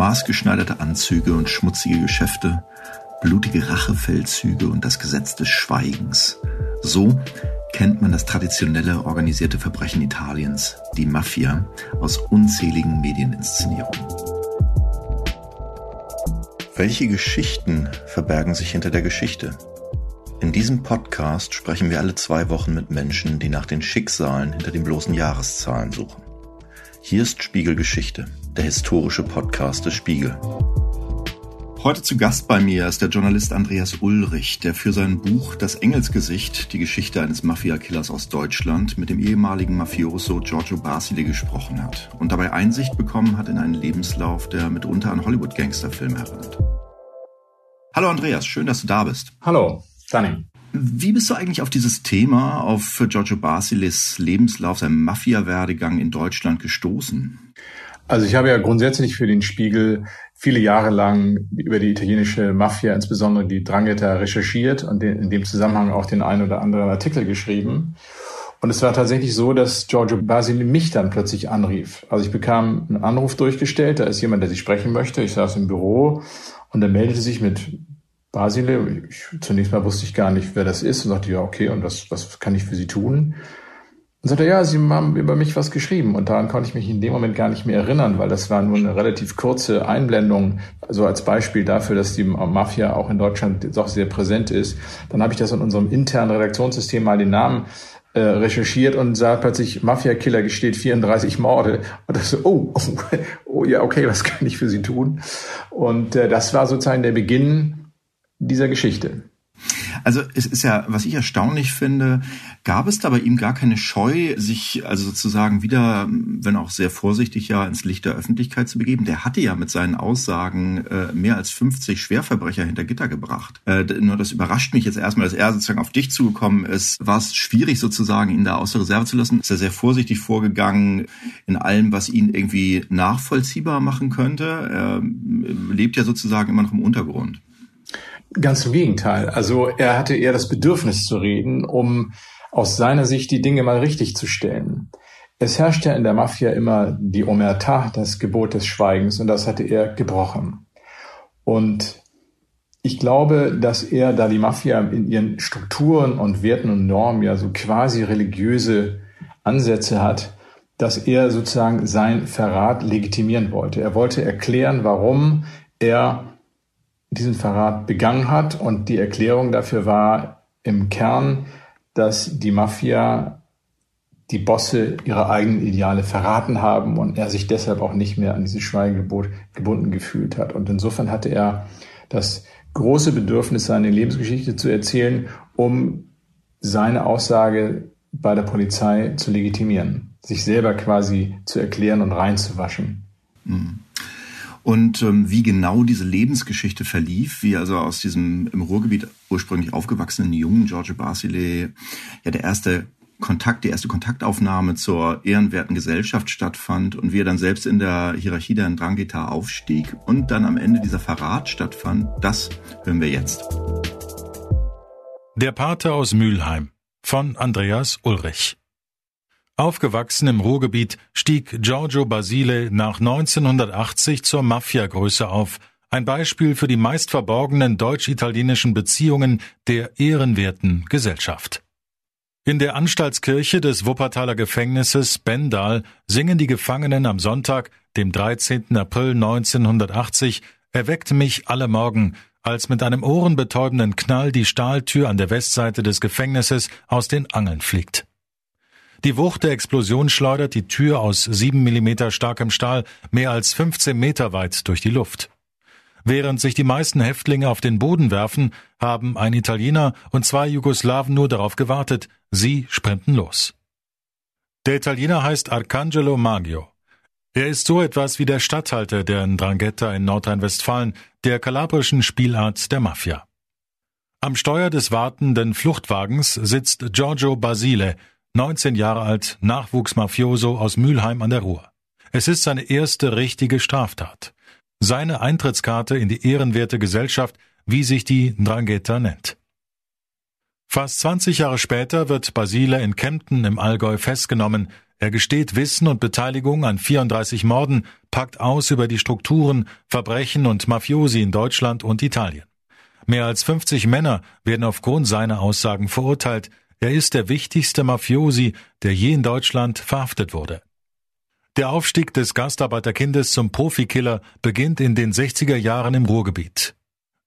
Maßgeschneiderte Anzüge und schmutzige Geschäfte, blutige Rachefeldzüge und das Gesetz des Schweigens. So kennt man das traditionelle organisierte Verbrechen Italiens, die Mafia, aus unzähligen Medieninszenierungen. Welche Geschichten verbergen sich hinter der Geschichte? In diesem Podcast sprechen wir alle zwei Wochen mit Menschen, die nach den Schicksalen hinter den bloßen Jahreszahlen suchen. Hier ist Spiegelgeschichte, der historische Podcast des Spiegel. Heute zu Gast bei mir ist der Journalist Andreas Ulrich, der für sein Buch Das Engelsgesicht, die Geschichte eines Mafia-Killers aus Deutschland, mit dem ehemaligen Mafioso Giorgio Basile gesprochen hat und dabei Einsicht bekommen hat in einen Lebenslauf, der mitunter an Hollywood-Gangsterfilme erinnert. Hallo Andreas, schön, dass du da bist. Hallo, Danny. Wie bist du eigentlich auf dieses Thema, auf Giorgio Basilis Lebenslauf, seinem Mafia-Werdegang in Deutschland gestoßen? Also ich habe ja grundsätzlich für den Spiegel viele Jahre lang über die italienische Mafia, insbesondere die Drangheta, recherchiert und in dem Zusammenhang auch den einen oder anderen Artikel geschrieben. Und es war tatsächlich so, dass Giorgio Basili mich dann plötzlich anrief. Also ich bekam einen Anruf durchgestellt, da ist jemand, der sich sprechen möchte. Ich saß im Büro und er meldete sich mit Basile. Ich, zunächst mal wusste ich gar nicht, wer das ist und sagte, ja, okay, und was, was kann ich für Sie tun? Und sagte, ja, Sie haben über mich was geschrieben. Und daran konnte ich mich in dem Moment gar nicht mehr erinnern, weil das war nur eine relativ kurze Einblendung, so als Beispiel dafür, dass die Mafia auch in Deutschland doch sehr präsent ist. Dann habe ich das in unserem internen Redaktionssystem mal den Namen äh, recherchiert und sah plötzlich, Mafia-Killer gesteht 34 Morde. Und das so, oh, oh, oh, ja, okay, was kann ich für Sie tun? Und äh, das war sozusagen der Beginn dieser Geschichte. Also es ist ja, was ich erstaunlich finde, gab es da bei ihm gar keine Scheu, sich also sozusagen wieder, wenn auch sehr vorsichtig ja, ins Licht der Öffentlichkeit zu begeben. Der hatte ja mit seinen Aussagen äh, mehr als 50 Schwerverbrecher hinter Gitter gebracht. Äh, nur das überrascht mich jetzt erstmal, dass er sozusagen auf dich zugekommen ist. War es schwierig sozusagen, ihn da aus der Reserve zu lassen? Ist er sehr vorsichtig vorgegangen in allem, was ihn irgendwie nachvollziehbar machen könnte? Er lebt ja sozusagen immer noch im Untergrund. Ganz im Gegenteil. Also er hatte eher das Bedürfnis zu reden, um aus seiner Sicht die Dinge mal richtig zu stellen. Es herrscht ja in der Mafia immer die Omerta, das Gebot des Schweigens, und das hatte er gebrochen. Und ich glaube, dass er, da die Mafia in ihren Strukturen und Werten und Normen ja so quasi religiöse Ansätze hat, dass er sozusagen sein Verrat legitimieren wollte. Er wollte erklären, warum er diesen Verrat begangen hat. Und die Erklärung dafür war im Kern, dass die Mafia die Bosse ihre eigenen Ideale verraten haben und er sich deshalb auch nicht mehr an dieses Schweigegebot gebunden gefühlt hat. Und insofern hatte er das große Bedürfnis, seine Lebensgeschichte zu erzählen, um seine Aussage bei der Polizei zu legitimieren, sich selber quasi zu erklären und reinzuwaschen. Mhm und ähm, wie genau diese Lebensgeschichte verlief, wie also aus diesem im Ruhrgebiet ursprünglich aufgewachsenen jungen Giorgio Basile ja der erste Kontakt, die erste Kontaktaufnahme zur ehrenwerten Gesellschaft stattfand und wie er dann selbst in der Hierarchie der Drangheta aufstieg und dann am Ende dieser Verrat stattfand, das hören wir jetzt. Der Pate aus Mülheim von Andreas Ulrich Aufgewachsen im Ruhrgebiet stieg Giorgio Basile nach 1980 zur Mafiagröße auf, ein Beispiel für die meist verborgenen deutsch-italienischen Beziehungen der ehrenwerten Gesellschaft. In der Anstaltskirche des Wuppertaler Gefängnisses Bendal singen die Gefangenen am Sonntag, dem 13. April 1980, Erweckt mich alle Morgen, als mit einem ohrenbetäubenden Knall die Stahltür an der Westseite des Gefängnisses aus den Angeln fliegt. Die Wucht der Explosion schleudert die Tür aus sieben Millimeter starkem Stahl mehr als 15 Meter weit durch die Luft. Während sich die meisten Häftlinge auf den Boden werfen, haben ein Italiener und zwei Jugoslawen nur darauf gewartet, sie sprinten los. Der Italiener heißt Arcangelo Maggio. Er ist so etwas wie der Statthalter der Ndrangheta in Nordrhein-Westfalen, der kalabrischen Spielart der Mafia. Am Steuer des wartenden Fluchtwagens sitzt Giorgio Basile, 19 Jahre alt, Nachwuchsmafioso aus Mülheim an der Ruhr. Es ist seine erste richtige Straftat. Seine Eintrittskarte in die ehrenwerte Gesellschaft, wie sich die Drangheta nennt. Fast 20 Jahre später wird Basile in Kempten im Allgäu festgenommen. Er gesteht Wissen und Beteiligung an 34 Morden, packt aus über die Strukturen, Verbrechen und Mafiosi in Deutschland und Italien. Mehr als 50 Männer werden aufgrund seiner Aussagen verurteilt. Er ist der wichtigste Mafiosi, der je in Deutschland verhaftet wurde. Der Aufstieg des Gastarbeiterkindes zum Profikiller beginnt in den 60er Jahren im Ruhrgebiet.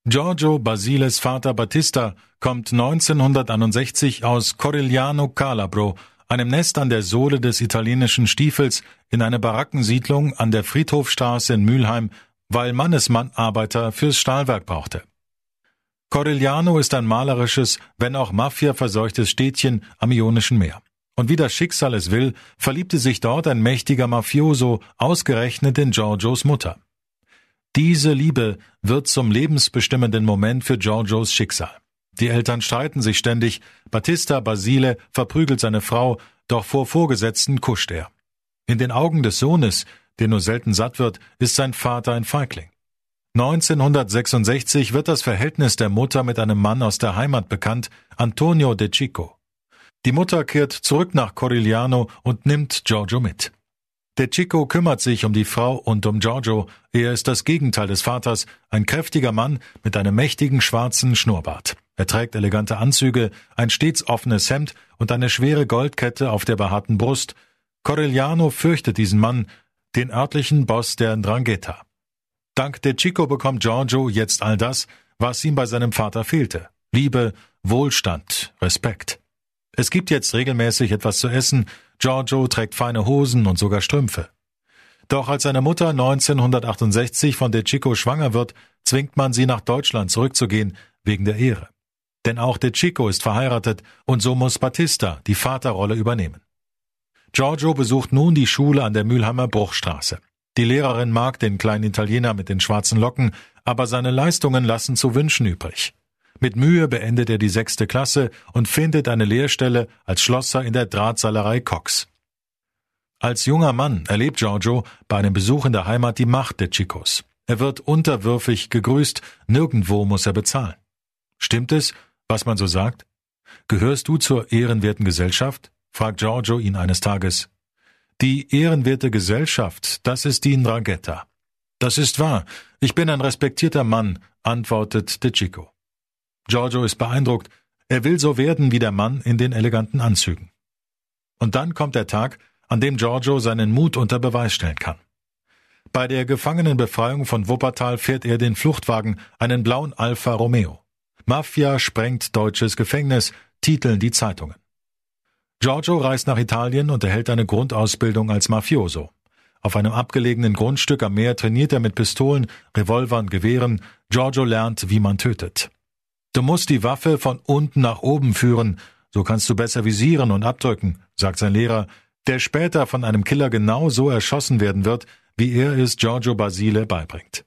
Giorgio Basiles Vater Battista kommt 1961 aus Corigliano Calabro einem Nest an der Sohle des italienischen Stiefels in eine Barackensiedlung an der Friedhofstraße in Mülheim, weil Mannesmann Arbeiter fürs Stahlwerk brauchte. Corigliano ist ein malerisches, wenn auch Mafia-verseuchtes Städtchen am Ionischen Meer. Und wie das Schicksal es will, verliebte sich dort ein mächtiger Mafioso, ausgerechnet in Giorgios Mutter. Diese Liebe wird zum lebensbestimmenden Moment für Giorgios Schicksal. Die Eltern streiten sich ständig, Battista Basile verprügelt seine Frau, doch vor Vorgesetzten kuscht er. In den Augen des Sohnes, der nur selten satt wird, ist sein Vater ein Feigling. 1966 wird das Verhältnis der Mutter mit einem Mann aus der Heimat bekannt, Antonio De Chico. Die Mutter kehrt zurück nach Corigliano und nimmt Giorgio mit. De Chico kümmert sich um die Frau und um Giorgio. Er ist das Gegenteil des Vaters, ein kräftiger Mann mit einem mächtigen schwarzen Schnurrbart. Er trägt elegante Anzüge, ein stets offenes Hemd und eine schwere Goldkette auf der behaarten Brust. Corigliano fürchtet diesen Mann, den örtlichen Boss der Ndrangheta. Dank de Chico bekommt Giorgio jetzt all das, was ihm bei seinem Vater fehlte. Liebe, Wohlstand, Respekt. Es gibt jetzt regelmäßig etwas zu essen, Giorgio trägt feine Hosen und sogar Strümpfe. Doch als seine Mutter 1968 von de Chico schwanger wird, zwingt man sie nach Deutschland zurückzugehen, wegen der Ehre. Denn auch De Chico ist verheiratet und so muss Battista die Vaterrolle übernehmen. Giorgio besucht nun die Schule an der Mülheimer Bruchstraße. Die Lehrerin mag den kleinen Italiener mit den schwarzen Locken, aber seine Leistungen lassen zu wünschen übrig. Mit Mühe beendet er die sechste Klasse und findet eine Lehrstelle als Schlosser in der Drahtseilerei Cox. Als junger Mann erlebt Giorgio bei einem Besuch in der Heimat die Macht der Chicos. Er wird unterwürfig gegrüßt, nirgendwo muss er bezahlen. Stimmt es, was man so sagt? Gehörst du zur ehrenwerten Gesellschaft? fragt Giorgio ihn eines Tages. Die ehrenwerte Gesellschaft, das ist die Ndrangheta. Das ist wahr. Ich bin ein respektierter Mann, antwortet De Chico. Giorgio ist beeindruckt. Er will so werden wie der Mann in den eleganten Anzügen. Und dann kommt der Tag, an dem Giorgio seinen Mut unter Beweis stellen kann. Bei der Gefangenenbefreiung von Wuppertal fährt er den Fluchtwagen, einen blauen Alfa Romeo. Mafia sprengt deutsches Gefängnis, titeln die Zeitungen. Giorgio reist nach Italien und erhält eine Grundausbildung als Mafioso. Auf einem abgelegenen Grundstück am Meer trainiert er mit Pistolen, Revolvern, Gewehren. Giorgio lernt, wie man tötet. Du musst die Waffe von unten nach oben führen, so kannst du besser visieren und abdrücken, sagt sein Lehrer, der später von einem Killer genau so erschossen werden wird, wie er es Giorgio Basile beibringt.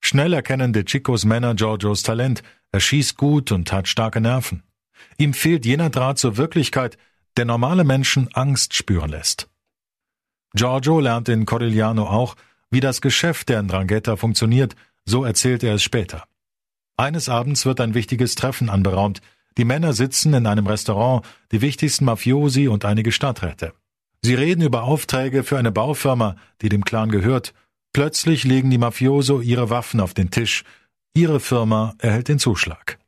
Schnell erkennen De Chicos Männer Giorgios Talent, er schießt gut und hat starke Nerven. Ihm fehlt jener Draht zur Wirklichkeit, der normale Menschen Angst spüren lässt. Giorgio lernt in Corigliano auch, wie das Geschäft der Ndrangheta funktioniert, so erzählt er es später. Eines Abends wird ein wichtiges Treffen anberaumt. Die Männer sitzen in einem Restaurant, die wichtigsten Mafiosi und einige Stadträte. Sie reden über Aufträge für eine Baufirma, die dem Clan gehört. Plötzlich legen die Mafioso ihre Waffen auf den Tisch Ihre Firma erhält den Zuschlag.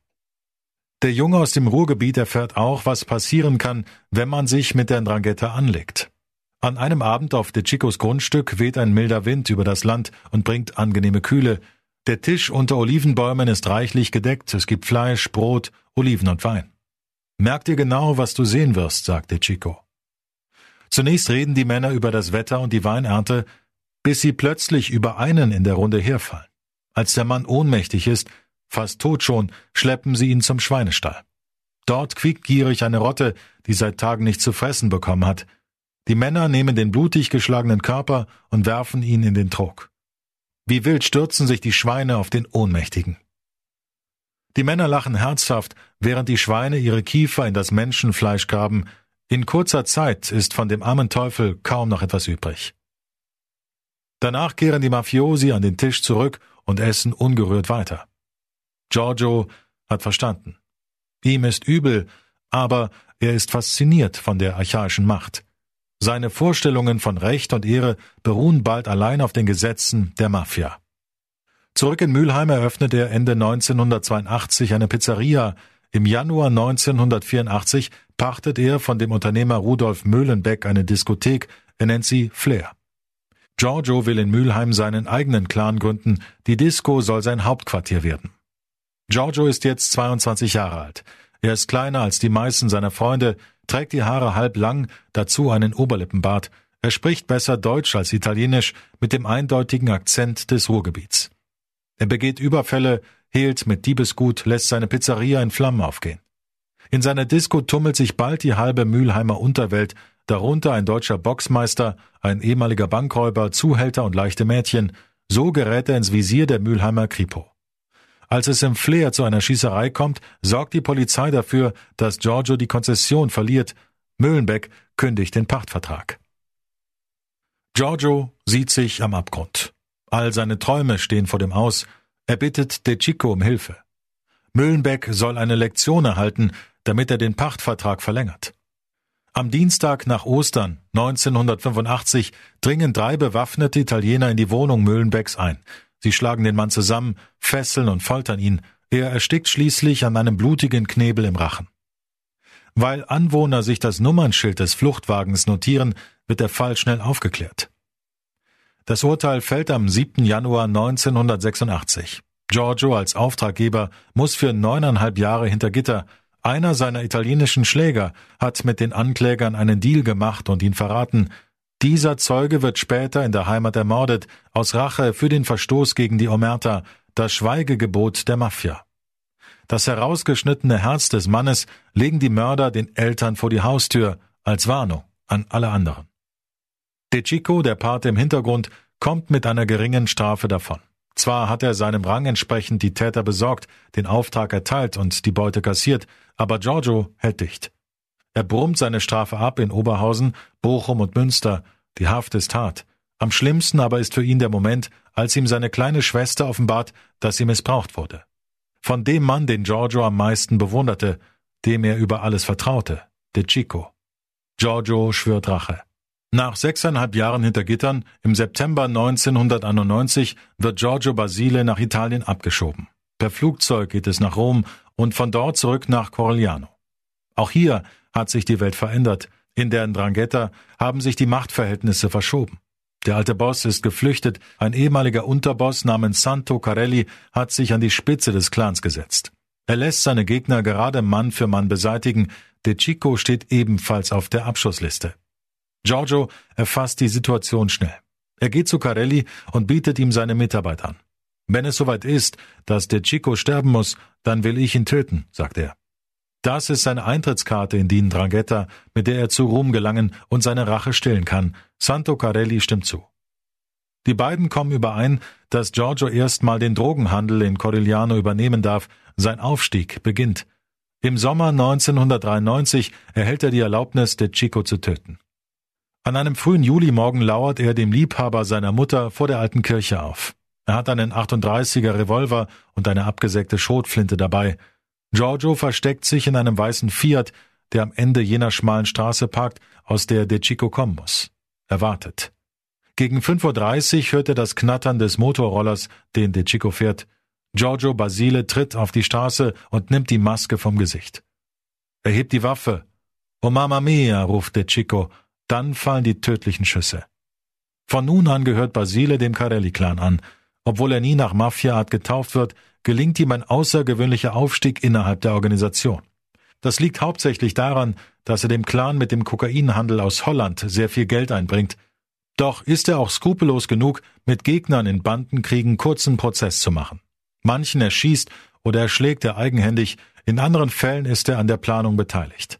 Der Junge aus dem Ruhrgebiet erfährt auch, was passieren kann, wenn man sich mit der Drangheta anlegt. An einem Abend auf De Chicos Grundstück weht ein milder Wind über das Land und bringt angenehme Kühle. Der Tisch unter Olivenbäumen ist reichlich gedeckt, es gibt Fleisch, Brot, Oliven und Wein. Merk dir genau, was du sehen wirst, sagt De Chico. Zunächst reden die Männer über das Wetter und die Weinernte, bis sie plötzlich über einen in der Runde herfallen. Als der Mann ohnmächtig ist, fast tot schon, schleppen sie ihn zum Schweinestall. Dort quiekt gierig eine Rotte, die seit Tagen nichts zu fressen bekommen hat. Die Männer nehmen den blutig geschlagenen Körper und werfen ihn in den Trog. Wie wild stürzen sich die Schweine auf den Ohnmächtigen. Die Männer lachen herzhaft, während die Schweine ihre Kiefer in das Menschenfleisch graben. In kurzer Zeit ist von dem armen Teufel kaum noch etwas übrig. Danach kehren die Mafiosi an den Tisch zurück und essen ungerührt weiter. Giorgio hat verstanden. Ihm ist übel, aber er ist fasziniert von der archaischen Macht. Seine Vorstellungen von Recht und Ehre beruhen bald allein auf den Gesetzen der Mafia. Zurück in Mülheim eröffnet er Ende 1982 eine Pizzeria. Im Januar 1984 pachtet er von dem Unternehmer Rudolf Möhlenbeck eine Diskothek, er nennt sie Flair. Giorgio will in Mülheim seinen eigenen Clan gründen, die Disco soll sein Hauptquartier werden. Giorgio ist jetzt 22 Jahre alt. Er ist kleiner als die meisten seiner Freunde, trägt die Haare halb lang, dazu einen Oberlippenbart. Er spricht besser Deutsch als Italienisch mit dem eindeutigen Akzent des Ruhrgebiets. Er begeht Überfälle, hehlt mit Diebesgut, lässt seine Pizzeria in Flammen aufgehen. In seiner Disco tummelt sich bald die halbe Mülheimer Unterwelt, darunter ein deutscher Boxmeister, ein ehemaliger Bankräuber, Zuhälter und leichte Mädchen. So gerät er ins Visier der Mülheimer Kripo. Als es im Flair zu einer Schießerei kommt, sorgt die Polizei dafür, dass Giorgio die Konzession verliert. Mühlenbeck kündigt den Pachtvertrag. Giorgio sieht sich am Abgrund. All seine Träume stehen vor dem Aus. Er bittet De Chico um Hilfe. Mühlenbeck soll eine Lektion erhalten, damit er den Pachtvertrag verlängert. Am Dienstag nach Ostern 1985 dringen drei bewaffnete Italiener in die Wohnung Mühlenbecks ein. Sie schlagen den Mann zusammen, fesseln und foltern ihn. Er erstickt schließlich an einem blutigen Knebel im Rachen. Weil Anwohner sich das Nummernschild des Fluchtwagens notieren, wird der Fall schnell aufgeklärt. Das Urteil fällt am 7. Januar 1986. Giorgio als Auftraggeber muss für neuneinhalb Jahre hinter Gitter. Einer seiner italienischen Schläger hat mit den Anklägern einen Deal gemacht und ihn verraten. Dieser Zeuge wird später in der Heimat ermordet, aus Rache für den Verstoß gegen die Omerta, das Schweigegebot der Mafia. Das herausgeschnittene Herz des Mannes legen die Mörder den Eltern vor die Haustür, als Warnung an alle anderen. De Chico, der Pate im Hintergrund, kommt mit einer geringen Strafe davon. Zwar hat er seinem Rang entsprechend die Täter besorgt, den Auftrag erteilt und die Beute kassiert, aber Giorgio hält dicht. Er brummt seine Strafe ab in Oberhausen, Bochum und Münster. Die Haft ist hart. Am schlimmsten aber ist für ihn der Moment, als ihm seine kleine Schwester offenbart, dass sie missbraucht wurde. Von dem Mann, den Giorgio am meisten bewunderte, dem er über alles vertraute, De Chico. Giorgio schwört Rache. Nach sechseinhalb Jahren hinter Gittern, im September 1991, wird Giorgio Basile nach Italien abgeschoben. Per Flugzeug geht es nach Rom und von dort zurück nach Corigliano. Auch hier hat sich die Welt verändert. In der Ndrangheta haben sich die Machtverhältnisse verschoben. Der alte Boss ist geflüchtet, ein ehemaliger Unterboss namens Santo Carelli hat sich an die Spitze des Clans gesetzt. Er lässt seine Gegner gerade Mann für Mann beseitigen, De Chico steht ebenfalls auf der Abschussliste. Giorgio erfasst die Situation schnell. Er geht zu Carelli und bietet ihm seine Mitarbeit an. Wenn es soweit ist, dass De Chico sterben muss, dann will ich ihn töten, sagt er. Das ist seine Eintrittskarte in die Ndrangheta, mit der er zu Ruhm gelangen und seine Rache stillen kann. Santo Carelli stimmt zu. Die beiden kommen überein, dass Giorgio erstmal den Drogenhandel in Corigliano übernehmen darf. Sein Aufstieg beginnt. Im Sommer 1993 erhält er die Erlaubnis, De Chico zu töten. An einem frühen Julimorgen lauert er dem Liebhaber seiner Mutter vor der alten Kirche auf. Er hat einen 38er Revolver und eine abgesägte Schrotflinte dabei. Giorgio versteckt sich in einem weißen Fiat, der am Ende jener schmalen Straße parkt, aus der De Chico kommen muss. Er wartet. Gegen 5.30 Uhr hört er das Knattern des Motorrollers, den De Chico fährt. Giorgio Basile tritt auf die Straße und nimmt die Maske vom Gesicht. Er hebt die Waffe. Oh Mamma mia, ruft De Chico. Dann fallen die tödlichen Schüsse. Von nun an gehört Basile dem Carelli-Clan an. Obwohl er nie nach Mafia-Art getauft wird, gelingt ihm ein außergewöhnlicher Aufstieg innerhalb der Organisation. Das liegt hauptsächlich daran, dass er dem Clan mit dem Kokainhandel aus Holland sehr viel Geld einbringt. Doch ist er auch skrupellos genug, mit Gegnern in Bandenkriegen kurzen Prozess zu machen. Manchen erschießt oder erschlägt er eigenhändig, in anderen Fällen ist er an der Planung beteiligt.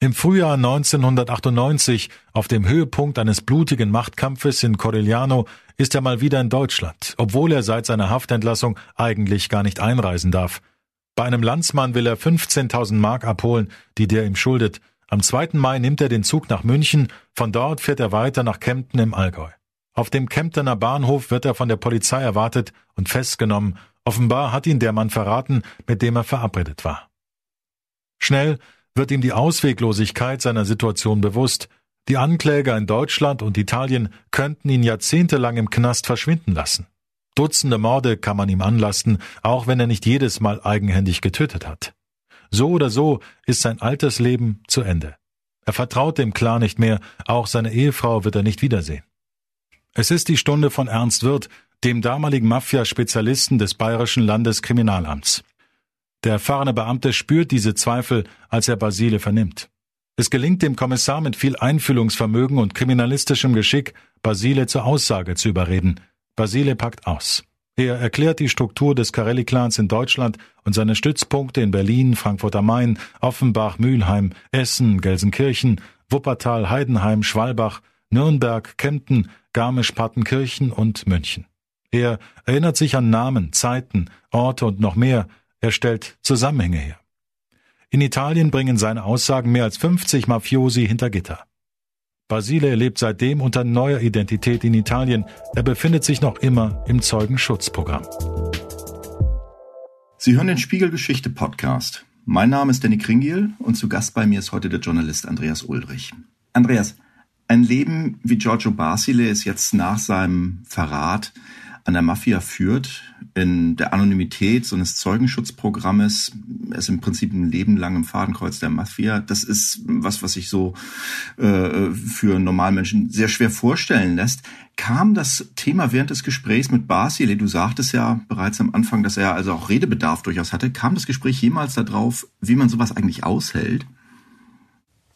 Im Frühjahr 1998, auf dem Höhepunkt eines blutigen Machtkampfes in Corigliano, ist er mal wieder in Deutschland, obwohl er seit seiner Haftentlassung eigentlich gar nicht einreisen darf. Bei einem Landsmann will er 15.000 Mark abholen, die der ihm schuldet. Am 2. Mai nimmt er den Zug nach München, von dort fährt er weiter nach Kempten im Allgäu. Auf dem Kemptener Bahnhof wird er von der Polizei erwartet und festgenommen. Offenbar hat ihn der Mann verraten, mit dem er verabredet war. Schnell wird ihm die Ausweglosigkeit seiner Situation bewusst. Die Ankläger in Deutschland und Italien könnten ihn jahrzehntelang im Knast verschwinden lassen. Dutzende Morde kann man ihm anlasten, auch wenn er nicht jedes Mal eigenhändig getötet hat. So oder so ist sein altes Leben zu Ende. Er vertraut dem Klar nicht mehr, auch seine Ehefrau wird er nicht wiedersehen. Es ist die Stunde von Ernst Wirth, dem damaligen Mafia-Spezialisten des Bayerischen Landeskriminalamts. Der erfahrene Beamte spürt diese Zweifel, als er Basile vernimmt. Es gelingt dem Kommissar mit viel Einfühlungsvermögen und kriminalistischem Geschick, Basile zur Aussage zu überreden. Basile packt aus. Er erklärt die Struktur des Carelli-Clans in Deutschland und seine Stützpunkte in Berlin, Frankfurt am Main, Offenbach, Mülheim, Essen, Gelsenkirchen, Wuppertal, Heidenheim, Schwalbach, Nürnberg, Kempten, Garmisch-Partenkirchen und München. Er erinnert sich an Namen, Zeiten, Orte und noch mehr. Er stellt Zusammenhänge her. In Italien bringen seine Aussagen mehr als 50 Mafiosi hinter Gitter. Basile lebt seitdem unter neuer Identität in Italien. Er befindet sich noch immer im Zeugenschutzprogramm. Sie hören den Spiegelgeschichte Podcast. Mein Name ist Danny Kringiel und zu Gast bei mir ist heute der Journalist Andreas Ulrich. Andreas, ein Leben wie Giorgio Basile ist jetzt nach seinem Verrat an der Mafia führt, in der Anonymität so eines Zeugenschutzprogrammes, ist im Prinzip ein Leben lang im Fadenkreuz der Mafia. Das ist was, was sich so äh, für Normalmenschen sehr schwer vorstellen lässt. Kam das Thema während des Gesprächs mit Basile, du sagtest ja bereits am Anfang, dass er also auch Redebedarf durchaus hatte, kam das Gespräch jemals darauf, wie man sowas eigentlich aushält?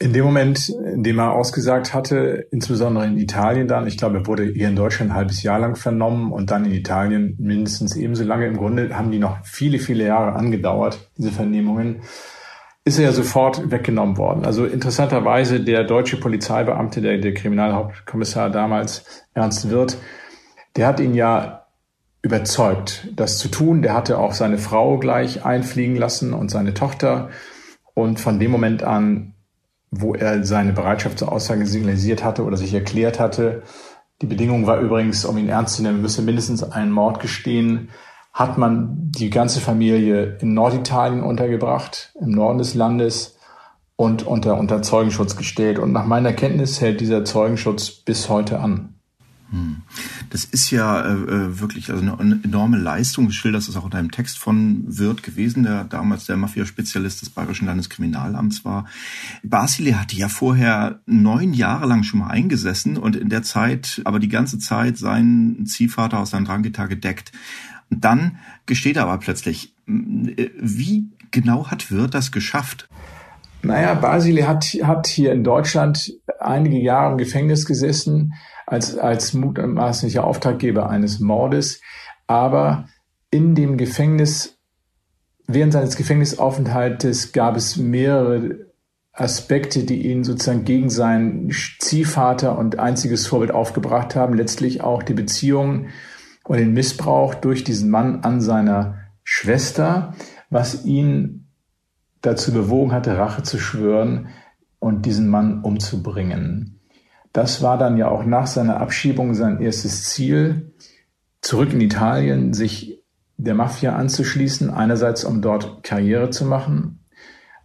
In dem Moment, in dem er ausgesagt hatte, insbesondere in Italien dann, ich glaube, er wurde hier in Deutschland ein halbes Jahr lang vernommen und dann in Italien mindestens ebenso lange. Im Grunde haben die noch viele, viele Jahre angedauert, diese Vernehmungen, ist er ja sofort weggenommen worden. Also interessanterweise der deutsche Polizeibeamte, der, der Kriminalhauptkommissar damals, Ernst Wirth, der hat ihn ja überzeugt, das zu tun. Der hatte auch seine Frau gleich einfliegen lassen und seine Tochter. Und von dem Moment an wo er seine Bereitschaft zur Aussage signalisiert hatte oder sich erklärt hatte. Die Bedingung war übrigens, um ihn ernst zu nehmen, müsse mindestens einen Mord gestehen, hat man die ganze Familie in Norditalien untergebracht, im Norden des Landes und unter, unter Zeugenschutz gestellt. Und nach meiner Kenntnis hält dieser Zeugenschutz bis heute an. Hm. Das ist ja äh, äh, wirklich also eine enorme Leistung. Du schilderst es auch in deinem Text von Wirth gewesen, der damals der Mafia-Spezialist des Bayerischen Landeskriminalamts war. Basile hatte ja vorher neun Jahre lang schon mal eingesessen und in der Zeit, aber die ganze Zeit seinen Ziehvater aus seinem Drangitar gedeckt. Und dann gesteht er aber plötzlich, äh, wie genau hat Wirth das geschafft? Naja, Basile hat, hat hier in Deutschland einige Jahre im Gefängnis gesessen als, als mutmaßlicher Auftraggeber eines Mordes. Aber in dem Gefängnis, während seines Gefängnisaufenthaltes gab es mehrere Aspekte, die ihn sozusagen gegen seinen Ziehvater und einziges Vorbild aufgebracht haben. Letztlich auch die Beziehung und den Missbrauch durch diesen Mann an seiner Schwester, was ihn dazu bewogen hatte, Rache zu schwören und diesen Mann umzubringen. Das war dann ja auch nach seiner Abschiebung sein erstes Ziel, zurück in Italien, sich der Mafia anzuschließen, einerseits um dort Karriere zu machen,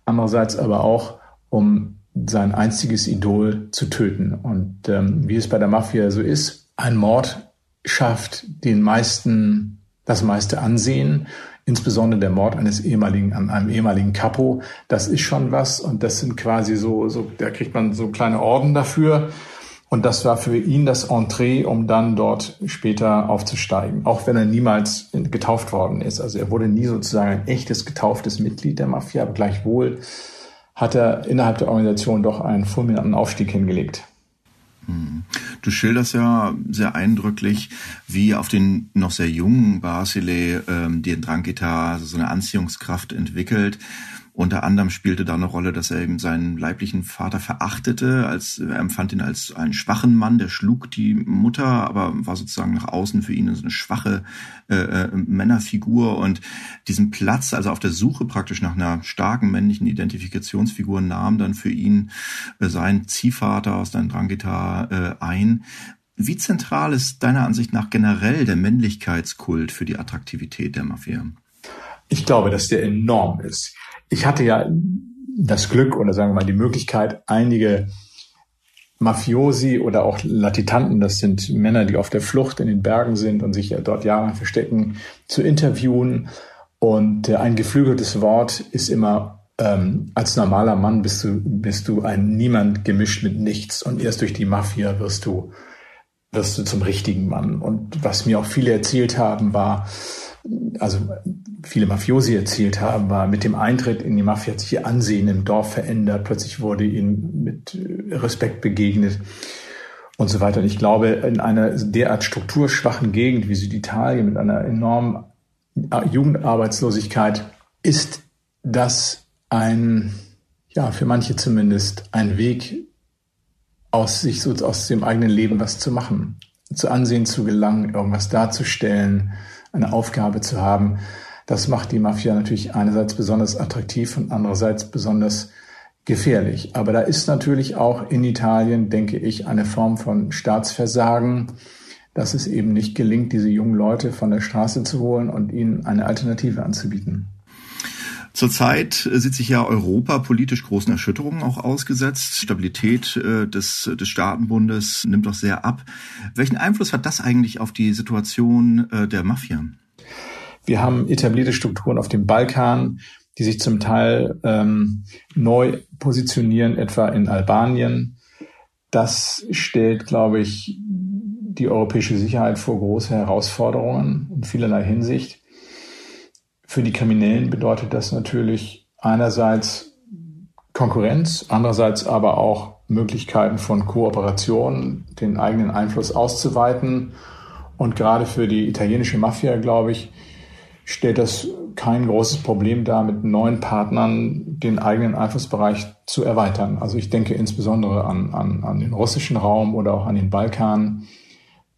andererseits aber auch um sein einziges Idol zu töten. Und ähm, wie es bei der Mafia so ist, ein Mord schafft den meisten das meiste Ansehen, insbesondere der Mord eines ehemaligen an einem ehemaligen Capo. Das ist schon was und das sind quasi so so da kriegt man so kleine Orden dafür. Und das war für ihn das Entree, um dann dort später aufzusteigen, auch wenn er niemals getauft worden ist. Also er wurde nie sozusagen ein echtes getauftes Mitglied der Mafia, aber gleichwohl hat er innerhalb der Organisation doch einen fulminanten Aufstieg hingelegt. Hm. Du schilderst ja sehr eindrücklich, wie auf den noch sehr jungen Basile ähm, die Drangheta so eine Anziehungskraft entwickelt. Unter anderem spielte da eine Rolle, dass er eben seinen leiblichen Vater verachtete, als er empfand ihn als einen schwachen Mann, der schlug die Mutter, aber war sozusagen nach außen für ihn so eine schwache äh, äh, Männerfigur und diesen Platz, also auf der Suche praktisch nach einer starken männlichen Identifikationsfigur, nahm dann für ihn äh, sein Ziehvater aus deinem Drangheta äh, ein. Wie zentral ist deiner Ansicht nach generell der Männlichkeitskult für die Attraktivität der Mafia? Ich glaube, dass der enorm ist. Ich hatte ja das Glück oder sagen wir mal die Möglichkeit, einige Mafiosi oder auch Latitanten, das sind Männer, die auf der Flucht in den Bergen sind und sich dort jahrelang verstecken, zu interviewen. Und ein geflügeltes Wort ist immer, ähm, als normaler Mann bist du, bist du ein Niemand gemischt mit nichts und erst durch die Mafia wirst du, wirst du zum richtigen Mann. Und was mir auch viele erzählt haben, war, also viele Mafiosi erzählt haben, war mit dem Eintritt in die Mafia hat sich ihr Ansehen im Dorf verändert. Plötzlich wurde ihnen mit äh, Respekt begegnet und so weiter. Und ich glaube, in einer derart strukturschwachen Gegend wie Süditalien mit einer enormen äh, Jugendarbeitslosigkeit ist das ein, ja, für manche zumindest ein Weg aus sich, aus dem eigenen Leben was zu machen, zu Ansehen zu gelangen, irgendwas darzustellen, eine Aufgabe zu haben. Das macht die Mafia natürlich einerseits besonders attraktiv und andererseits besonders gefährlich. Aber da ist natürlich auch in Italien, denke ich, eine Form von Staatsversagen, dass es eben nicht gelingt, diese jungen Leute von der Straße zu holen und ihnen eine Alternative anzubieten. Zurzeit sieht sich ja Europa politisch großen Erschütterungen auch ausgesetzt. Stabilität äh, des, des Staatenbundes nimmt doch sehr ab. Welchen Einfluss hat das eigentlich auf die Situation äh, der Mafia? Wir haben etablierte Strukturen auf dem Balkan, die sich zum Teil ähm, neu positionieren, etwa in Albanien. Das stellt, glaube ich, die europäische Sicherheit vor große Herausforderungen in vielerlei Hinsicht. Für die Kriminellen bedeutet das natürlich einerseits Konkurrenz, andererseits aber auch Möglichkeiten von Kooperation, den eigenen Einfluss auszuweiten. Und gerade für die italienische Mafia, glaube ich, stellt das kein großes Problem dar, mit neuen Partnern den eigenen Einflussbereich zu erweitern. Also ich denke insbesondere an, an, an den russischen Raum oder auch an den Balkan.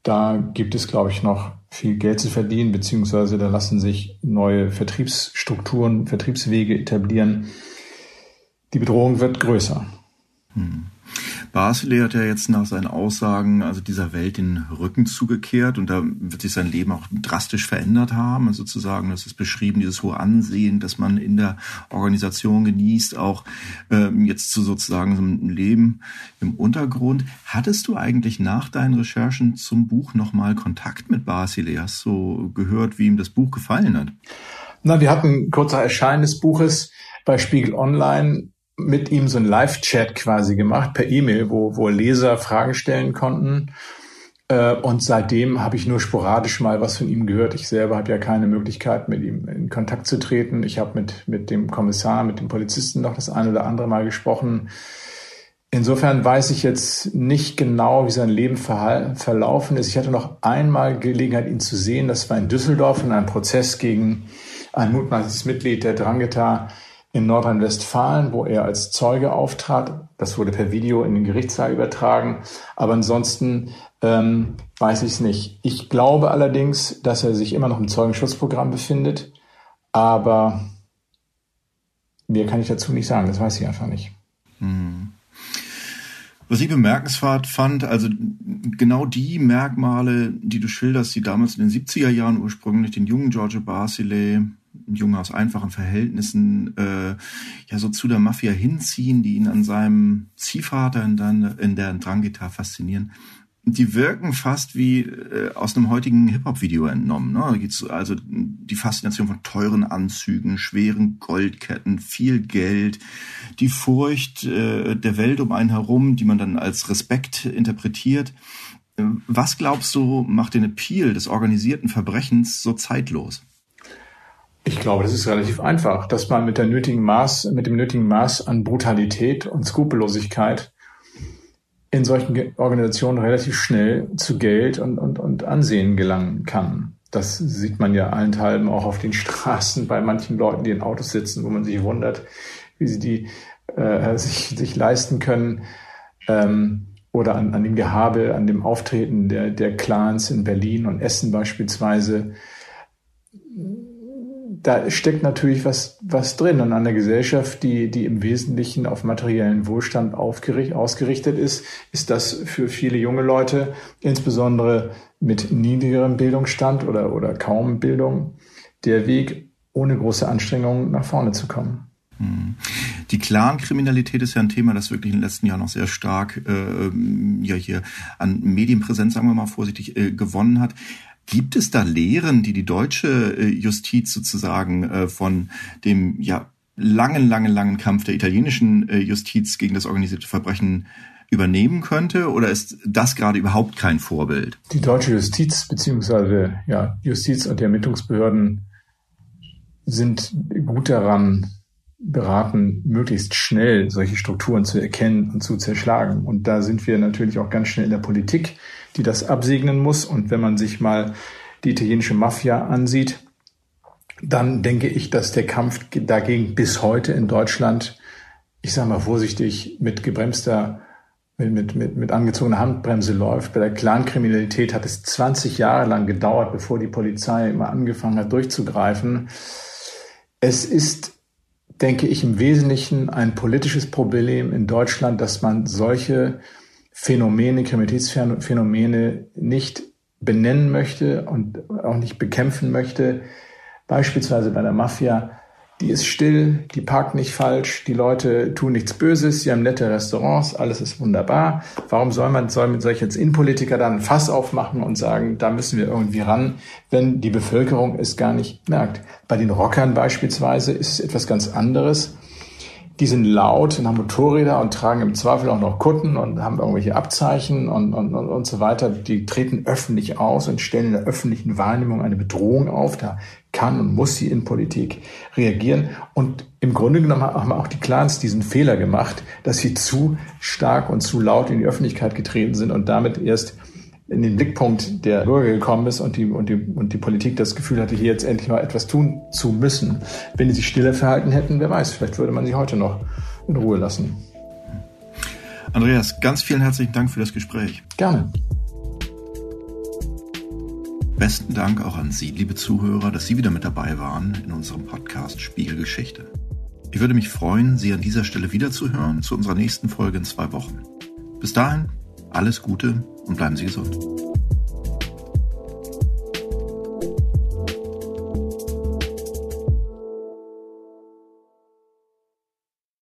Da gibt es, glaube ich, noch viel Geld zu verdienen, beziehungsweise da lassen sich neue Vertriebsstrukturen, Vertriebswege etablieren. Die Bedrohung wird größer. Hm. Basile hat ja jetzt nach seinen Aussagen also dieser Welt den Rücken zugekehrt und da wird sich sein Leben auch drastisch verändert haben. Also sozusagen, das ist beschrieben, dieses hohe Ansehen, das man in der Organisation genießt, auch ähm, jetzt zu sozusagen so einem Leben im Untergrund. Hattest du eigentlich nach deinen Recherchen zum Buch nochmal Kontakt mit Basile? Hast du gehört, wie ihm das Buch gefallen hat? Na, wir hatten kurz nach Erscheinen des Buches bei Spiegel Online mit ihm so ein Live-Chat quasi gemacht per E-Mail, wo, wo Leser Fragen stellen konnten. Äh, und seitdem habe ich nur sporadisch mal was von ihm gehört. Ich selber habe ja keine Möglichkeit, mit ihm in Kontakt zu treten. Ich habe mit, mit dem Kommissar, mit dem Polizisten noch das eine oder andere Mal gesprochen. Insofern weiß ich jetzt nicht genau, wie sein Leben verlaufen ist. Ich hatte noch einmal Gelegenheit, ihn zu sehen. Das war in Düsseldorf in einem Prozess gegen ein mutmaßliches Mitglied der Drangheta in Nordrhein-Westfalen, wo er als Zeuge auftrat. Das wurde per Video in den Gerichtssaal übertragen. Aber ansonsten ähm, weiß ich es nicht. Ich glaube allerdings, dass er sich immer noch im Zeugenschutzprogramm befindet. Aber mehr kann ich dazu nicht sagen. Das weiß ich einfach nicht. Hm. Was ich bemerkenswert fand, also genau die Merkmale, die du schilderst, die damals in den 70er Jahren ursprünglich den jungen Giorgio Basile ein Junge aus einfachen Verhältnissen äh, ja so zu der Mafia hinziehen, die ihn an seinem Ziehvater in, der, in der Drangheta faszinieren. Die wirken fast wie äh, aus einem heutigen Hip-Hop-Video entnommen. Ne? Da geht's also die Faszination von teuren Anzügen, schweren Goldketten, viel Geld, die Furcht äh, der Welt um einen herum, die man dann als Respekt interpretiert. Was glaubst du, macht den Appeal des organisierten Verbrechens so zeitlos? Ich glaube, das ist relativ einfach, dass man mit der nötigen Maß, mit dem nötigen Maß an Brutalität und Skrupellosigkeit in solchen Organisationen relativ schnell zu Geld und, und, und Ansehen gelangen kann. Das sieht man ja allenthalben auch auf den Straßen bei manchen Leuten, die in Autos sitzen, wo man sich wundert, wie sie die äh, sich, sich leisten können. Ähm, oder an, an dem Gehabe, an dem Auftreten der, der Clans in Berlin und Essen beispielsweise da steckt natürlich was, was drin. Und an der Gesellschaft, die, die im Wesentlichen auf materiellen Wohlstand ausgerichtet ist, ist das für viele junge Leute, insbesondere mit niedrigerem Bildungsstand oder, oder kaum Bildung, der Weg, ohne große Anstrengungen nach vorne zu kommen. Hm. Die Clan-Kriminalität ist ja ein Thema, das wirklich in den letzten Jahren noch sehr stark äh, ja hier an Medienpräsenz, sagen wir mal vorsichtig, äh, gewonnen hat. Gibt es da Lehren, die die deutsche äh, Justiz sozusagen äh, von dem ja langen, langen, langen Kampf der italienischen äh, Justiz gegen das organisierte Verbrechen übernehmen könnte? Oder ist das gerade überhaupt kein Vorbild? Die deutsche Justiz beziehungsweise ja, Justiz und die Ermittlungsbehörden sind gut daran beraten, möglichst schnell solche Strukturen zu erkennen und zu zerschlagen. Und da sind wir natürlich auch ganz schnell in der Politik, die das absegnen muss. Und wenn man sich mal die italienische Mafia ansieht, dann denke ich, dass der Kampf dagegen bis heute in Deutschland, ich sage mal vorsichtig, mit gebremster mit, mit, mit angezogener Handbremse läuft. Bei der Clankriminalität hat es 20 Jahre lang gedauert, bevor die Polizei immer angefangen hat, durchzugreifen. Es ist, denke ich, im Wesentlichen ein politisches Problem in Deutschland, dass man solche Phänomene, Kriminalitätsphänomene nicht benennen möchte und auch nicht bekämpfen möchte. Beispielsweise bei der Mafia die ist still, die parkt nicht falsch, die Leute tun nichts Böses, sie haben nette Restaurants, alles ist wunderbar. Warum soll man, soll mit solch jetzt Innenpolitiker dann ein Fass aufmachen und sagen, da müssen wir irgendwie ran, wenn die Bevölkerung es gar nicht merkt? Bei den Rockern beispielsweise ist es etwas ganz anderes die sind laut und haben Motorräder und tragen im Zweifel auch noch Kutten und haben irgendwelche Abzeichen und, und, und, und so weiter. Die treten öffentlich aus und stellen in der öffentlichen Wahrnehmung eine Bedrohung auf. Da kann und muss die Innenpolitik reagieren. Und im Grunde genommen haben auch die Clans diesen Fehler gemacht, dass sie zu stark und zu laut in die Öffentlichkeit getreten sind und damit erst in den Blickpunkt der Bürger gekommen ist und die, und die, und die Politik das Gefühl hatte, hier jetzt endlich mal etwas tun zu müssen. Wenn die sich stiller verhalten hätten, wer weiß, vielleicht würde man sie heute noch in Ruhe lassen. Andreas, ganz vielen herzlichen Dank für das Gespräch. Gerne. Besten Dank auch an Sie, liebe Zuhörer, dass Sie wieder mit dabei waren in unserem Podcast Spiegelgeschichte. Ich würde mich freuen, Sie an dieser Stelle wiederzuhören zu unserer nächsten Folge in zwei Wochen. Bis dahin, alles Gute und bleiben Sie gesund.